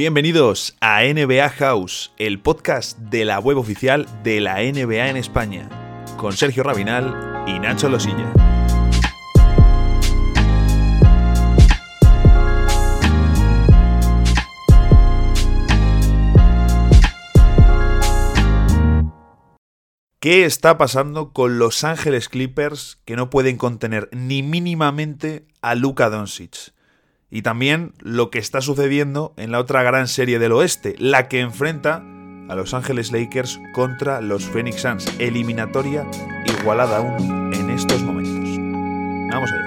Bienvenidos a NBA House, el podcast de la web oficial de la NBA en España, con Sergio Rabinal y Nacho Losilla. ¿Qué está pasando con Los Ángeles Clippers que no pueden contener ni mínimamente a Luka Doncic? Y también lo que está sucediendo en la otra gran serie del oeste, la que enfrenta a Los Ángeles Lakers contra los Phoenix Suns, eliminatoria igualada a uno en estos momentos. Vamos allá.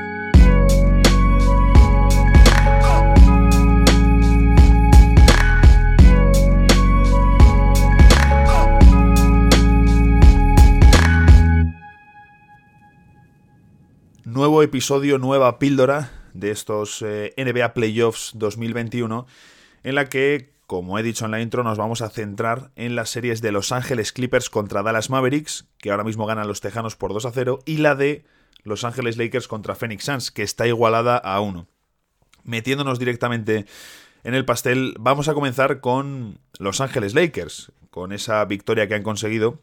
Nuevo episodio, nueva píldora de estos eh, NBA Playoffs 2021, en la que, como he dicho en la intro, nos vamos a centrar en las series de Los Ángeles Clippers contra Dallas Mavericks, que ahora mismo ganan los Tejanos por 2 a 0, y la de Los Ángeles Lakers contra Phoenix Suns, que está igualada a 1. Metiéndonos directamente en el pastel, vamos a comenzar con Los Ángeles Lakers, con esa victoria que han conseguido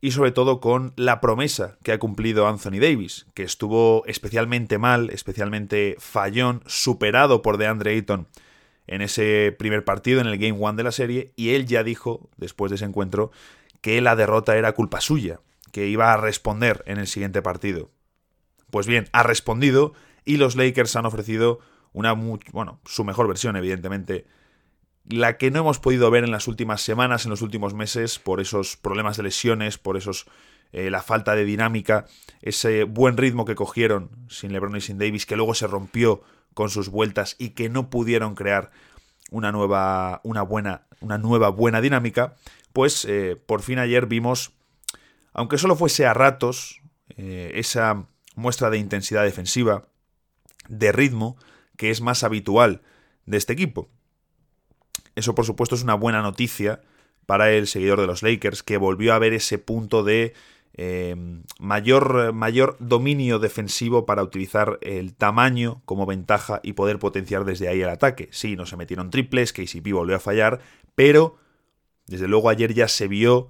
y sobre todo con la promesa que ha cumplido Anthony Davis, que estuvo especialmente mal, especialmente fallón, superado por DeAndre Ayton en ese primer partido, en el Game One de la serie, y él ya dijo, después de ese encuentro, que la derrota era culpa suya, que iba a responder en el siguiente partido. Pues bien, ha respondido y los Lakers han ofrecido una, bueno, su mejor versión, evidentemente, la que no hemos podido ver en las últimas semanas, en los últimos meses, por esos problemas de lesiones, por esos eh, la falta de dinámica, ese buen ritmo que cogieron sin LeBron y sin Davis, que luego se rompió con sus vueltas y que no pudieron crear una nueva, una buena, una nueva buena dinámica, pues eh, por fin ayer vimos, aunque solo fuese a ratos, eh, esa muestra de intensidad defensiva, de ritmo, que es más habitual de este equipo. Eso, por supuesto, es una buena noticia para el seguidor de los Lakers, que volvió a ver ese punto de eh, mayor, mayor dominio defensivo para utilizar el tamaño como ventaja y poder potenciar desde ahí el ataque. Sí, no se metieron triples, KCP volvió a fallar, pero desde luego ayer ya se vio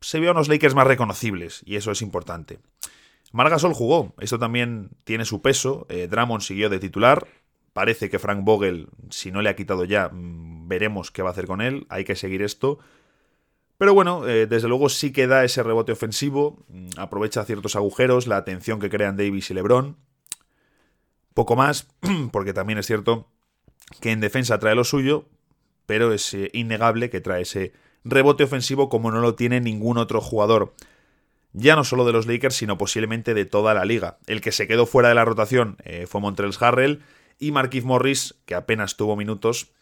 se vio a unos Lakers más reconocibles y eso es importante. Margasol jugó, esto también tiene su peso. Eh, siguió de titular, Parece que Frank Vogel, si no le ha quitado ya, mm, veremos qué va a hacer con él. Hay que seguir esto. Pero bueno, eh, desde luego sí que da ese rebote ofensivo, mm, aprovecha ciertos agujeros, la atención que crean Davis y LeBron. Poco más, porque también es cierto que en defensa trae lo suyo, pero es eh, innegable que trae ese rebote ofensivo como no lo tiene ningún otro jugador. Ya no solo de los Lakers, sino posiblemente de toda la liga. El que se quedó fuera de la rotación eh, fue Montrells Harrell y Marquise Morris, que apenas tuvo minutos,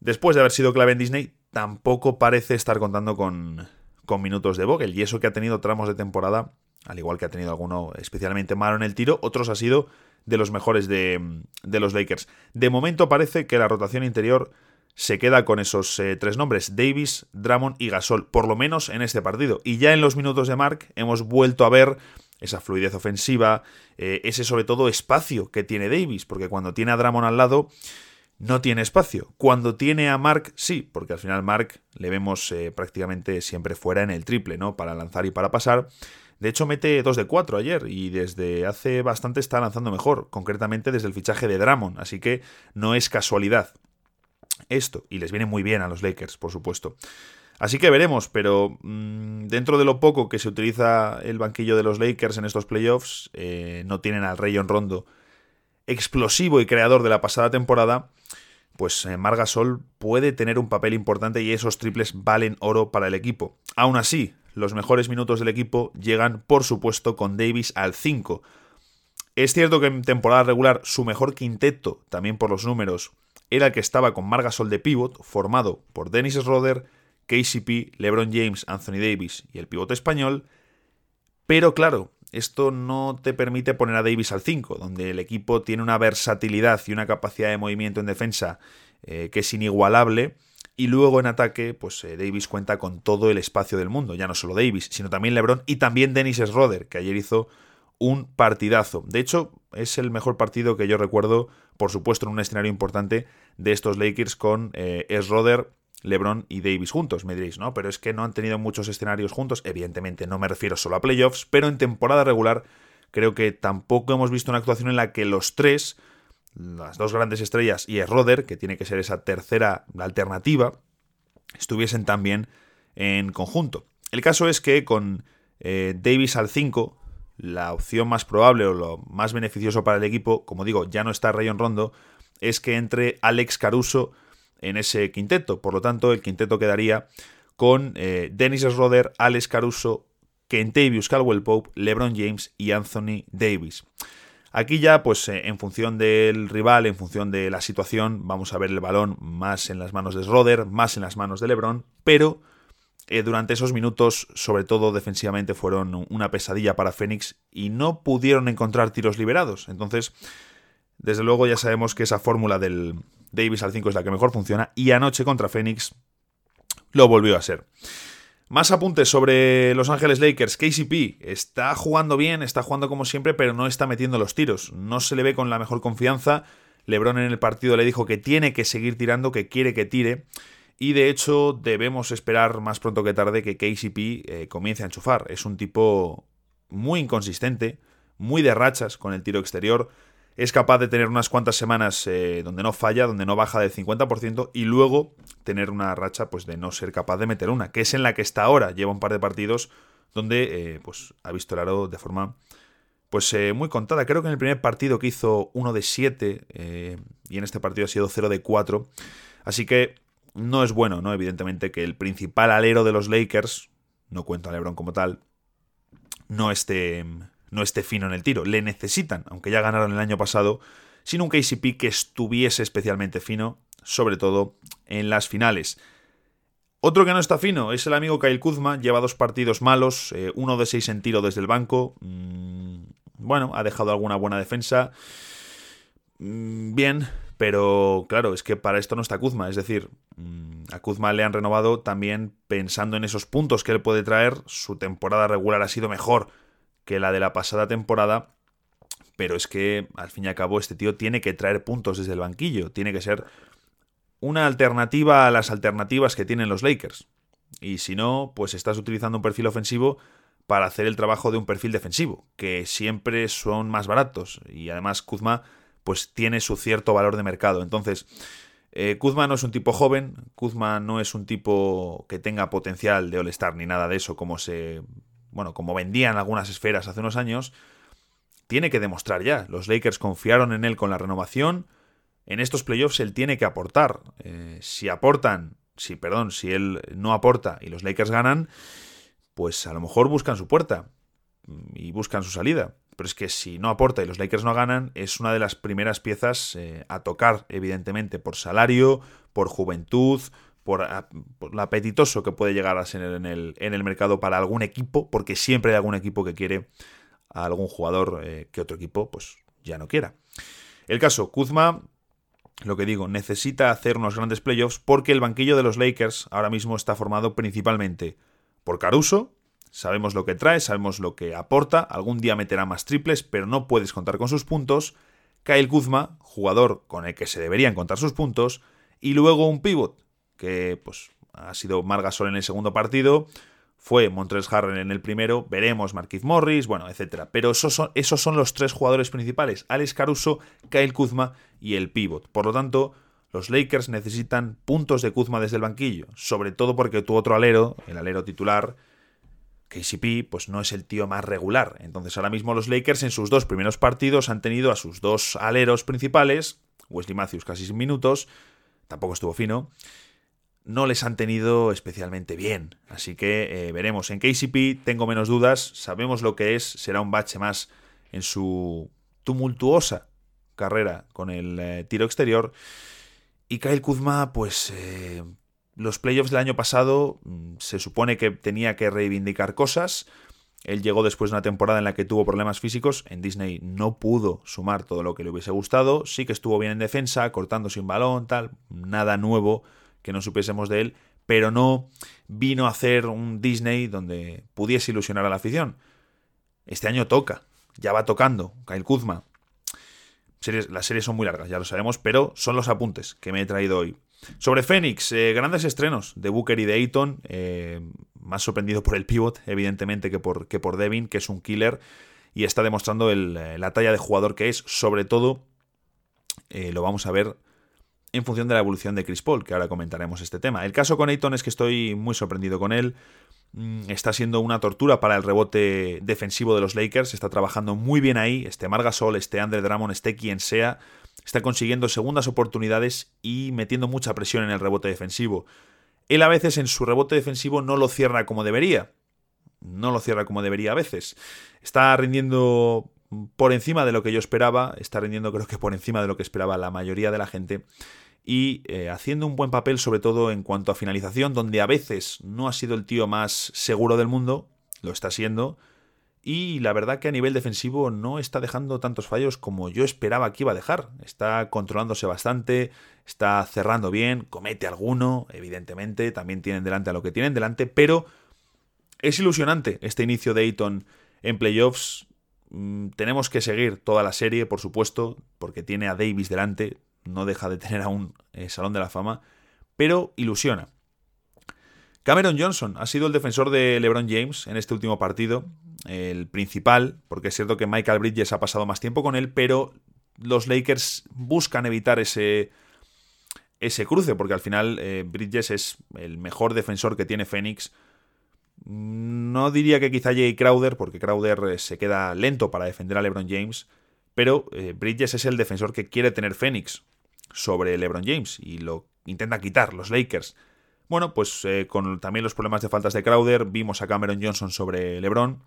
después de haber sido clave en Disney, tampoco parece estar contando con, con minutos de Vogel. Y eso que ha tenido tramos de temporada, al igual que ha tenido alguno especialmente malo en el tiro, otros ha sido de los mejores de, de los Lakers. De momento parece que la rotación interior se queda con esos eh, tres nombres, Davis, Drummond y Gasol, por lo menos en este partido. Y ya en los minutos de Mark hemos vuelto a ver esa fluidez ofensiva, eh, ese sobre todo espacio que tiene Davis, porque cuando tiene a Dramon al lado no tiene espacio. Cuando tiene a Mark, sí, porque al final Mark le vemos eh, prácticamente siempre fuera en el triple, ¿no? Para lanzar y para pasar. De hecho, mete 2 de 4 ayer y desde hace bastante está lanzando mejor, concretamente desde el fichaje de Dramon, así que no es casualidad esto, y les viene muy bien a los Lakers, por supuesto. Así que veremos, pero mm, dentro de lo poco que se utiliza el banquillo de los Lakers en estos playoffs, eh, no tienen al Rayon Rondo explosivo y creador de la pasada temporada, pues eh, Margasol puede tener un papel importante y esos triples valen oro para el equipo. Aún así, los mejores minutos del equipo llegan, por supuesto, con Davis al 5. Es cierto que en temporada regular su mejor quinteto, también por los números, era el que estaba con Margasol de pivot, formado por Dennis Schroeder, KCP, LeBron James, Anthony Davis y el pivote español. Pero claro, esto no te permite poner a Davis al 5, donde el equipo tiene una versatilidad y una capacidad de movimiento en defensa eh, que es inigualable. Y luego en ataque, pues eh, Davis cuenta con todo el espacio del mundo. Ya no solo Davis, sino también LeBron y también Dennis Schroeder, que ayer hizo un partidazo. De hecho, es el mejor partido que yo recuerdo, por supuesto en un escenario importante, de estos Lakers con eh, Schroeder, LeBron y Davis juntos, me diréis, ¿no? Pero es que no han tenido muchos escenarios juntos, evidentemente no me refiero solo a playoffs, pero en temporada regular creo que tampoco hemos visto una actuación en la que los tres, las dos grandes estrellas y Schroeder, que tiene que ser esa tercera alternativa, estuviesen tan bien en conjunto. El caso es que con eh, Davis al 5, la opción más probable o lo más beneficioso para el equipo, como digo, ya no está Rayon Rondo, es que entre Alex Caruso en ese quinteto. Por lo tanto, el quinteto quedaría con eh, Dennis Schroeder, Alex Caruso, Kentavious Caldwell Pope, LeBron James y Anthony Davis. Aquí ya, pues eh, en función del rival, en función de la situación, vamos a ver el balón más en las manos de Schroeder, más en las manos de LeBron, pero eh, durante esos minutos, sobre todo defensivamente, fueron una pesadilla para Phoenix y no pudieron encontrar tiros liberados. Entonces, desde luego ya sabemos que esa fórmula del Davis al 5 es la que mejor funciona y anoche contra Phoenix lo volvió a ser. Más apuntes sobre Los Ángeles Lakers. KCP está jugando bien, está jugando como siempre, pero no está metiendo los tiros. No se le ve con la mejor confianza. LeBron en el partido le dijo que tiene que seguir tirando, que quiere que tire. Y de hecho debemos esperar más pronto que tarde que KCP eh, comience a enchufar. Es un tipo muy inconsistente, muy de rachas con el tiro exterior. Es capaz de tener unas cuantas semanas eh, donde no falla, donde no baja del 50% y luego tener una racha pues, de no ser capaz de meter una, que es en la que está ahora. Lleva un par de partidos donde eh, pues, ha visto el aro de forma pues muy contada. Creo que en el primer partido que hizo 1 de 7 y en este partido ha sido 0 de 4. Así que no es bueno, ¿no? Evidentemente que el principal alero de los Lakers, no cuento a LeBron como tal, no esté, no esté fino en el tiro. Le necesitan, aunque ya ganaron el año pasado, sin un KCP que estuviese especialmente fino, sobre todo en las finales. Otro que no está fino es el amigo Kyle Kuzma, lleva dos partidos malos, eh, uno de seis en tiro desde el banco. Mm, bueno, ha dejado alguna buena defensa. Mm, bien, pero claro, es que para esto no está Kuzma. Es decir, mm, a Kuzma le han renovado también pensando en esos puntos que él puede traer. Su temporada regular ha sido mejor que la de la pasada temporada. Pero es que, al fin y al cabo, este tío tiene que traer puntos desde el banquillo. Tiene que ser una alternativa a las alternativas que tienen los Lakers. Y si no, pues estás utilizando un perfil ofensivo para hacer el trabajo de un perfil defensivo, que siempre son más baratos. Y además Kuzma pues tiene su cierto valor de mercado. Entonces, eh, Kuzma no es un tipo joven, Kuzma no es un tipo que tenga potencial de All-Star ni nada de eso, como se. Bueno, como vendían algunas esferas hace unos años. Tiene que demostrar ya. Los Lakers confiaron en él con la renovación. En estos playoffs él tiene que aportar. Eh, si aportan, si, perdón, si él no aporta y los Lakers ganan, pues a lo mejor buscan su puerta y buscan su salida. Pero es que si no aporta y los Lakers no ganan, es una de las primeras piezas eh, a tocar, evidentemente, por salario, por juventud, por, lo apetitoso que puede llegar a ser en el, en el, mercado para algún equipo, porque siempre hay algún equipo que quiere a algún jugador eh, que otro equipo pues ya no quiera. El caso, Kuzma, lo que digo, necesita hacer unos grandes playoffs porque el banquillo de los Lakers ahora mismo está formado principalmente por Caruso, Sabemos lo que trae, sabemos lo que aporta, algún día meterá más triples, pero no puedes contar con sus puntos. Kyle Kuzma, jugador con el que se deberían contar sus puntos, y luego un pivot, que pues ha sido Margasol en el segundo partido, fue Montres Harren en el primero, veremos Marquise Morris, bueno, etcétera. Pero esos son, esos son los tres jugadores principales, Alex Caruso, Kyle Kuzma y el pivot. Por lo tanto, los Lakers necesitan puntos de Kuzma desde el banquillo, sobre todo porque tu otro alero, el alero titular, KCP pues no es el tío más regular. Entonces ahora mismo los Lakers en sus dos primeros partidos han tenido a sus dos aleros principales, Wesley Matthews casi sin minutos, tampoco estuvo fino, no les han tenido especialmente bien. Así que eh, veremos. En KCP tengo menos dudas, sabemos lo que es, será un bache más en su tumultuosa carrera con el eh, tiro exterior. Y Kyle Kuzma, pues eh, los playoffs del año pasado mm, se supone que tenía que reivindicar cosas. Él llegó después de una temporada en la que tuvo problemas físicos. En Disney no pudo sumar todo lo que le hubiese gustado. Sí que estuvo bien en defensa, cortando sin balón, tal. Nada nuevo que no supiésemos de él. Pero no vino a hacer un Disney donde pudiese ilusionar a la afición. Este año toca. Ya va tocando. Kyle Kuzma. las series son muy largas, ya lo sabemos, pero son los apuntes que me he traído hoy. Sobre Phoenix, eh, grandes estrenos de Booker y de Ayton. Eh, más sorprendido por el pivot, evidentemente, que por, que por Devin, que es un killer y está demostrando eh, la talla de jugador que es. Sobre todo, lo vamos a ver en función de la evolución de Chris Paul, que ahora comentaremos este tema. El caso con Ayton es que estoy muy sorprendido con él. Mm, está siendo una tortura para el rebote defensivo de los Lakers. Está trabajando muy bien ahí. Este Margasol, este Andre Drummond, este quien sea está consiguiendo segundas oportunidades y metiendo mucha presión en el rebote defensivo. Él a veces en su rebote defensivo no lo cierra como debería. No lo cierra como debería a veces. Está rindiendo por encima de lo que yo esperaba. Está rindiendo creo que por encima de lo que esperaba la mayoría de la gente. Y eh, haciendo un buen papel sobre todo en cuanto a finalización, donde a veces no ha sido el tío más seguro del mundo. Lo está siendo y la verdad que a nivel defensivo no está dejando tantos fallos como yo esperaba que iba a dejar. Está controlándose bastante, está cerrando bien, comete alguno, evidentemente, también tienen delante a lo que tienen delante, pero es ilusionante este inicio de Ayton en playoffs. Mm, tenemos que seguir toda la serie, por supuesto, porque tiene a Davis delante, no deja de tener aún el Salón de la Fama, pero ilusiona. Cameron Johnson ha sido el defensor de LeBron James en este último partido, el principal, porque es cierto que Michael Bridges ha pasado más tiempo con él, pero los Lakers buscan evitar ese, ese cruce, porque al final eh, Bridges es el mejor defensor que tiene Phoenix. No diría que quizá Jay Crowder, porque Crowder eh, se queda lento para defender a LeBron James, pero eh, Bridges es el defensor que quiere tener Phoenix sobre LeBron James y lo intenta quitar los Lakers. Bueno, pues eh, con también los problemas de faltas de Crowder, vimos a Cameron Johnson sobre LeBron.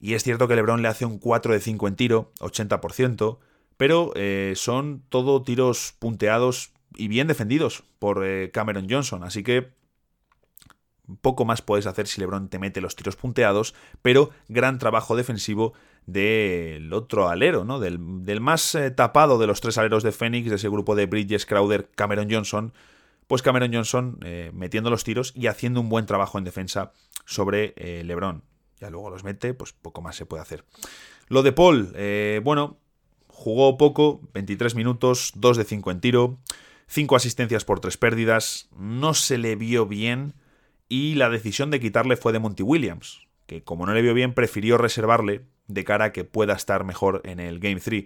Y es cierto que LeBron le hace un 4 de 5 en tiro, 80%, pero son todo tiros punteados y bien defendidos por Cameron Johnson. Así que poco más puedes hacer si LeBron te mete los tiros punteados, pero gran trabajo defensivo del otro alero, ¿no? Del, del más tapado de los tres aleros de Phoenix, de ese grupo de Bridges, Crowder, Cameron Johnson pues Cameron Johnson eh, metiendo los tiros y haciendo un buen trabajo en defensa sobre eh, LeBron. Ya luego los mete, pues poco más se puede hacer. Lo de Paul, eh, bueno, jugó poco, 23 minutos, 2 de 5 en tiro, 5 asistencias por 3 pérdidas, no se le vio bien y la decisión de quitarle fue de Monty Williams, que como no le vio bien prefirió reservarle de cara a que pueda estar mejor en el Game 3.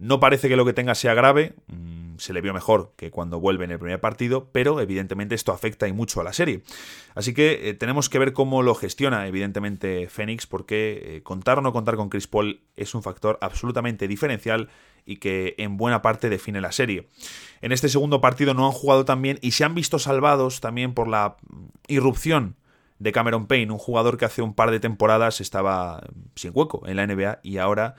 No parece que lo que tenga sea grave, mm, se le vio mejor que cuando vuelve en el primer partido, pero evidentemente esto afecta y mucho a la serie. Así que eh, tenemos que ver cómo lo gestiona evidentemente Phoenix, porque eh, contar o no contar con Chris Paul es un factor absolutamente diferencial y que en buena parte define la serie. En este segundo partido no han jugado tan bien y se han visto salvados también por la irrupción de Cameron Payne, un jugador que hace un par de temporadas estaba sin hueco en la NBA y ahora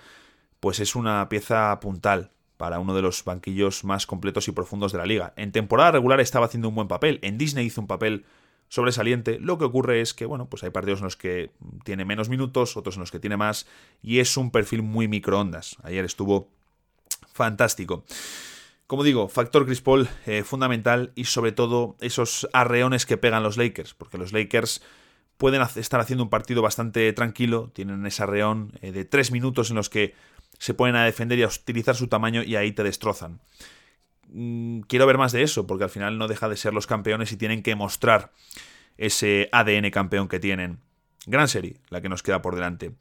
pues es una pieza puntal para uno de los banquillos más completos y profundos de la liga. En temporada regular estaba haciendo un buen papel, en Disney hizo un papel sobresaliente, lo que ocurre es que, bueno, pues hay partidos en los que tiene menos minutos, otros en los que tiene más, y es un perfil muy microondas. Ayer estuvo fantástico. Como digo, factor Chris Paul eh, fundamental y sobre todo esos arreones que pegan los Lakers, porque los Lakers pueden estar haciendo un partido bastante tranquilo, tienen ese arreón eh, de tres minutos en los que se ponen a defender y a utilizar su tamaño y ahí te destrozan. Mm, quiero ver más de eso, porque al final no deja de ser los campeones y tienen que mostrar ese ADN campeón que tienen. Gran serie, la que nos queda por delante.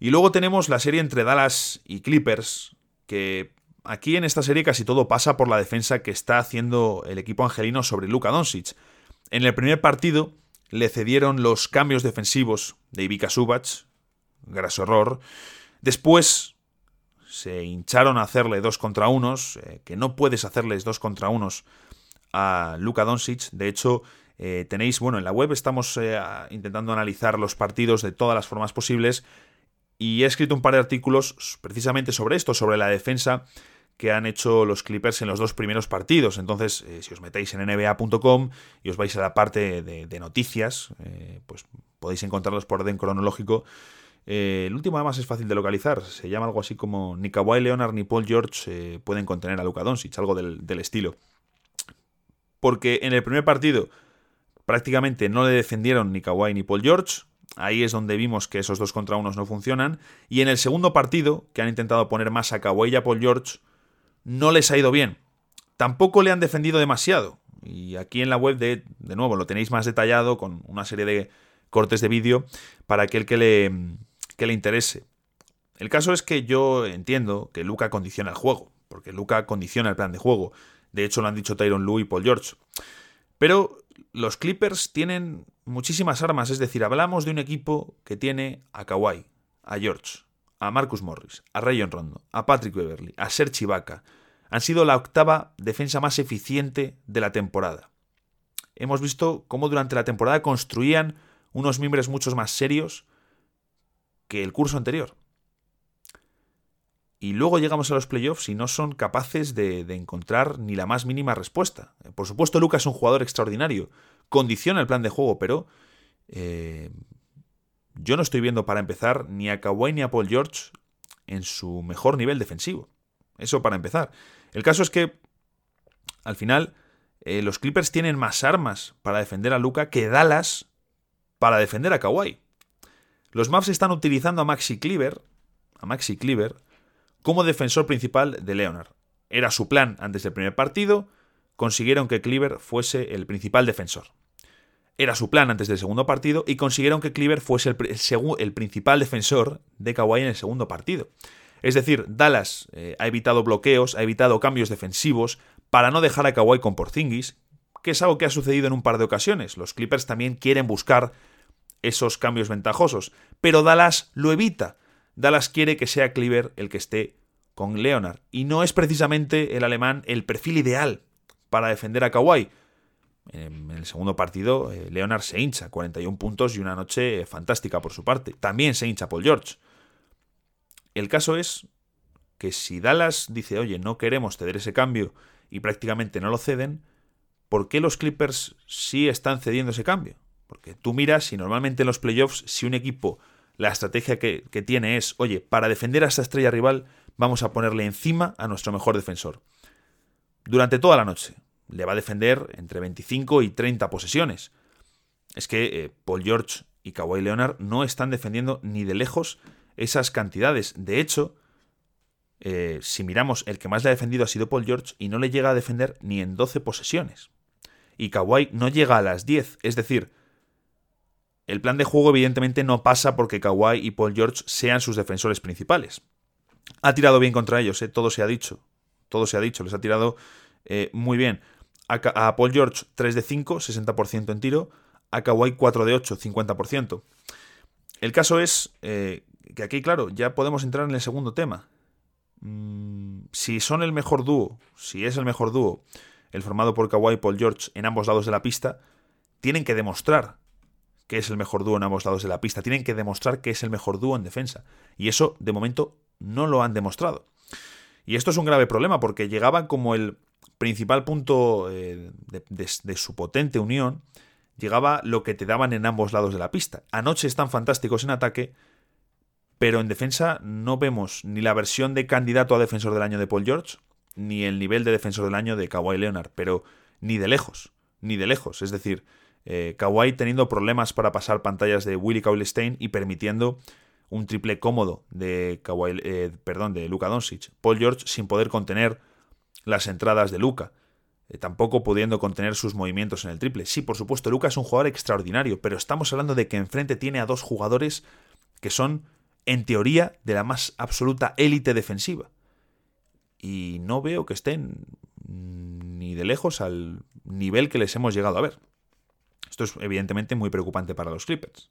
Y luego tenemos la serie entre Dallas y Clippers, que aquí en esta serie casi todo pasa por la defensa que está haciendo el equipo angelino sobre Luka Doncic. En el primer partido le cedieron los cambios defensivos de Ivica Subac, graso error. Después se hincharon a hacerle dos contra unos, eh, que no puedes hacerles dos contra unos a Luka Doncic. De hecho, eh, tenéis, bueno, en la web estamos eh, intentando analizar los partidos de todas las formas posibles y he escrito un par de artículos precisamente sobre esto, sobre la defensa que han hecho los Clippers en los dos primeros partidos. Entonces, si os metéis en nba.com y os vais a la parte de, de noticias, pues podéis encontrarlos por orden cronológico eh, el último además es fácil de localizar, se llama algo así como ni Kawhi Leonard ni Paul George eh, pueden contener a Luka Doncic, algo del, estilo. Porque en el primer partido prácticamente no le defendieron ni Kawhi ni Paul George, ahí es donde vimos que esos dos contra unos no funcionan, y en el segundo partido, que han intentado poner más a Kawhi y a Paul George, no les ha ido bien. Tampoco le han defendido demasiado. Y aquí en la web, de, de nuevo, lo tenéis más detallado con una serie de cortes de vídeo para aquel que le, que le interese. El caso es que yo entiendo que Luca condiciona el juego, porque Luca condiciona el plan de juego. De hecho, lo han dicho Tyron Lue y Paul George. Pero los Clippers tienen muchísimas armas, es decir, hablamos de un equipo que tiene a Kawhi, a George, a Marcus Morris, a Rayon Rondo, a Patrick Beverly, a Serge Ibaka. Han sido la octava defensa más eficiente de la temporada. Hemos visto cómo durante la temporada construían unos miembros muchos más serios que el curso anterior. Y luego llegamos a los playoffs y no son capaces de, encontrar ni la más mínima respuesta. Por supuesto, Lucas es un jugador extraordinario, condiciona el plan de juego, pero eh, yo no estoy viendo para empezar ni a Kawhi ni a Paul George en su mejor nivel defensivo. Eso para empezar. El caso es que, al final, eh, los Clippers tienen más armas para defender a Luca que Dallas para defender a Kawhi. Los Mavs están utilizando a Maxi Cleaver, a Maxi como defensor principal de Leonard. Era su plan antes del primer partido, consiguieron que Cleaver fuese el principal defensor. Era su plan antes del segundo partido y consiguieron que Cleaver fuese el, principal defensor de Kawhi en el segundo partido. Es decir, Dallas eh, ha evitado bloqueos, ha evitado cambios defensivos para no dejar a Kawhi con Porzingis, que es algo que ha sucedido en un par de ocasiones. Los Clippers también quieren buscar esos cambios ventajosos, pero Dallas lo evita. Dallas quiere que sea Cleaver el que esté con Leonard, y no es precisamente el alemán el perfil ideal para defender a Kawhi. En el segundo partido, eh, Leonard se hincha, 41 puntos y una noche fantástica por su parte. También se hincha Paul George. El caso es que si Dallas dice, oye, no queremos ceder ese cambio y prácticamente no lo ceden, ¿por qué los Clippers sí están cediendo ese cambio? Porque tú miras y normalmente en los playoffs, si un equipo, la estrategia que, que tiene es, oye, para defender a esta estrella rival, vamos a ponerle encima a nuestro mejor defensor. Durante toda la noche. Le va a defender entre 25 y 30 posesiones. Es que eh, Paul George y Kawhi Leonard no están defendiendo ni de lejos esas cantidades. De hecho, eh, si miramos, el que más le ha defendido ha sido Paul George y no le llega a defender ni en 12 posesiones y Kawhi no llega a las 10. Es decir, el plan de juego evidentemente no pasa porque Kawhi y Paul George sean sus defensores principales. Ha tirado bien contra ellos, ¿eh? todo se ha dicho. Todo se ha dicho, les ha tirado eh, muy bien. A, Paul George 3 de 5, 60% en tiro. A Kawhi 4 de 8, 50%. El caso es eh, que aquí, claro, ya podemos entrar en el segundo tema. Mm, si son el mejor dúo, si es el mejor dúo, el formado por Kawhi y Paul George en ambos lados de la pista, tienen que demostrar que es el mejor dúo en ambos lados de la pista. Tienen que demostrar que es el mejor dúo en defensa. Y eso, de momento, no lo han demostrado. Y esto es un grave problema porque llegaban como el principal punto eh, de, su potente unión, llegaba lo que te daban en ambos lados de la pista. Anoche están fantásticos en ataque, pero en defensa no vemos ni la versión de candidato a defensor del año de Paul George, ni el nivel de defensor del año de Kawhi Leonard, pero ni de lejos, ni de lejos. Es decir, eh, Kawhi teniendo problemas para pasar pantallas de Willie Cauley-Stein y permitiendo un triple cómodo de Kawhi, eh, perdón, de Luka Doncic. Paul George sin poder contener las entradas de Luka. Eh, tampoco pudiendo contener sus movimientos en el triple. Sí, por supuesto, Luka es un jugador extraordinario, pero estamos hablando de que enfrente tiene a dos jugadores que son, en teoría, de la más absoluta élite defensiva y no veo que estén ni de lejos al nivel que les hemos llegado a ver. Esto es evidentemente muy preocupante para los Clippers.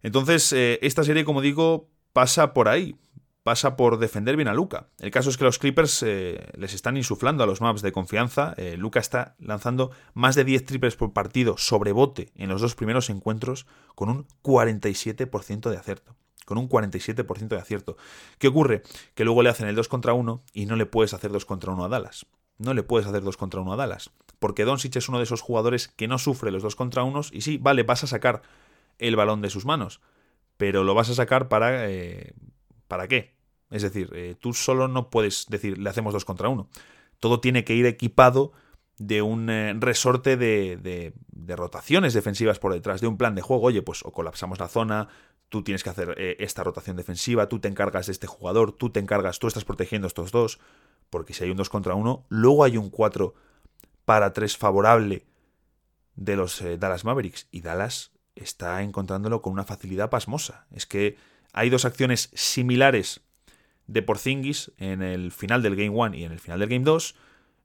Entonces, eh, esta serie, como digo, pasa por ahí, pasa por defender bien a Luca. El caso es que los Clippers eh, les están insuflando a los maps de confianza. Eh, Luca está lanzando más de 10 triples por partido sobre bote en los dos primeros encuentros con un 47% de acierto con un 47% de acierto. ¿Qué ocurre? Que luego le hacen el 2 contra 1 y no le puedes hacer 2 contra 1 a Dallas. No le puedes hacer 2 contra 1 a Dallas. Porque Doncic es uno de esos jugadores que no sufre los 2 contra 1 y sí, vale, vas a sacar el balón de sus manos. Pero lo vas a sacar para... Eh, ¿Para qué? Es decir, eh, tú solo no puedes decir, le hacemos 2 contra 1. Todo tiene que ir equipado de un eh, resorte de, de, rotaciones defensivas por detrás, de un plan de juego. Oye, pues o colapsamos la zona, tú tienes que hacer esta rotación defensiva, tú te encargas de este jugador, tú te encargas, tú estás protegiendo estos dos. porque si hay un 2 contra 1, luego hay un 4 para 3 favorable de los eh, Dallas Mavericks. Y Dallas está encontrándolo con una facilidad pasmosa. Es que hay dos acciones similares de Porzingis en el final del Game 1 y en el final del Game 2,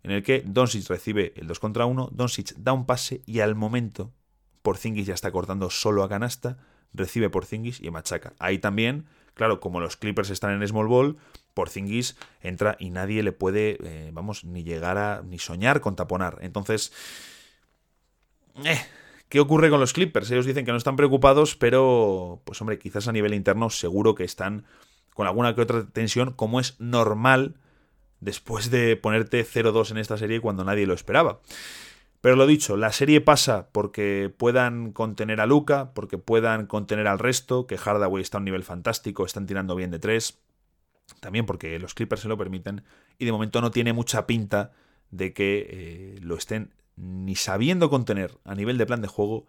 en el que Doncic recibe el 2 contra 1, Doncic da un pase y al momento Porzingis ya está cortando solo a canasta, recibe Porzingis y machaca. Ahí también, claro, como los Clippers están en small ball, Porzingis entra y nadie le puede, eh, vamos, ni llegar a, ni soñar con taponar. Entonces, eh, ¿qué ocurre con los Clippers? Ellos dicen que no están preocupados, pero, pues hombre, quizás a nivel interno seguro que están con alguna que otra tensión, como es normal después de ponerte 0-2 en esta serie cuando nadie lo esperaba. Pero lo dicho, la serie pasa porque puedan contener a Luca, porque puedan contener al resto, que Hardaway está a un nivel fantástico, están tirando bien de tres, también porque los Clippers se lo permiten, y de momento no tiene mucha pinta de que eh, lo estén ni sabiendo contener a nivel de plan de juego,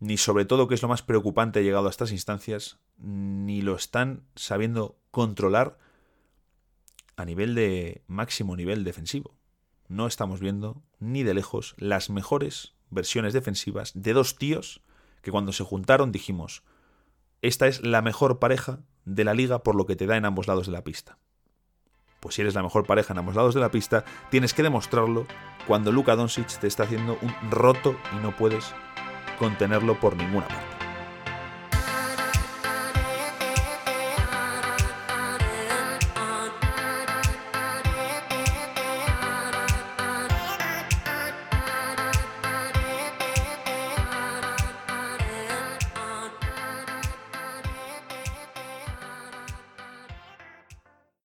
ni sobre todo, que es lo más preocupante llegado a estas instancias, ni lo están sabiendo controlar a nivel de máximo nivel defensivo. No estamos viendo ni de lejos las mejores versiones defensivas de dos tíos que cuando se juntaron dijimos, esta es la mejor pareja de la liga por lo que te da en ambos lados de la pista. Pues si eres la mejor pareja en ambos lados de la pista, tienes que demostrarlo cuando Luka Doncic te está haciendo un roto y no puedes contenerlo por ninguna parte.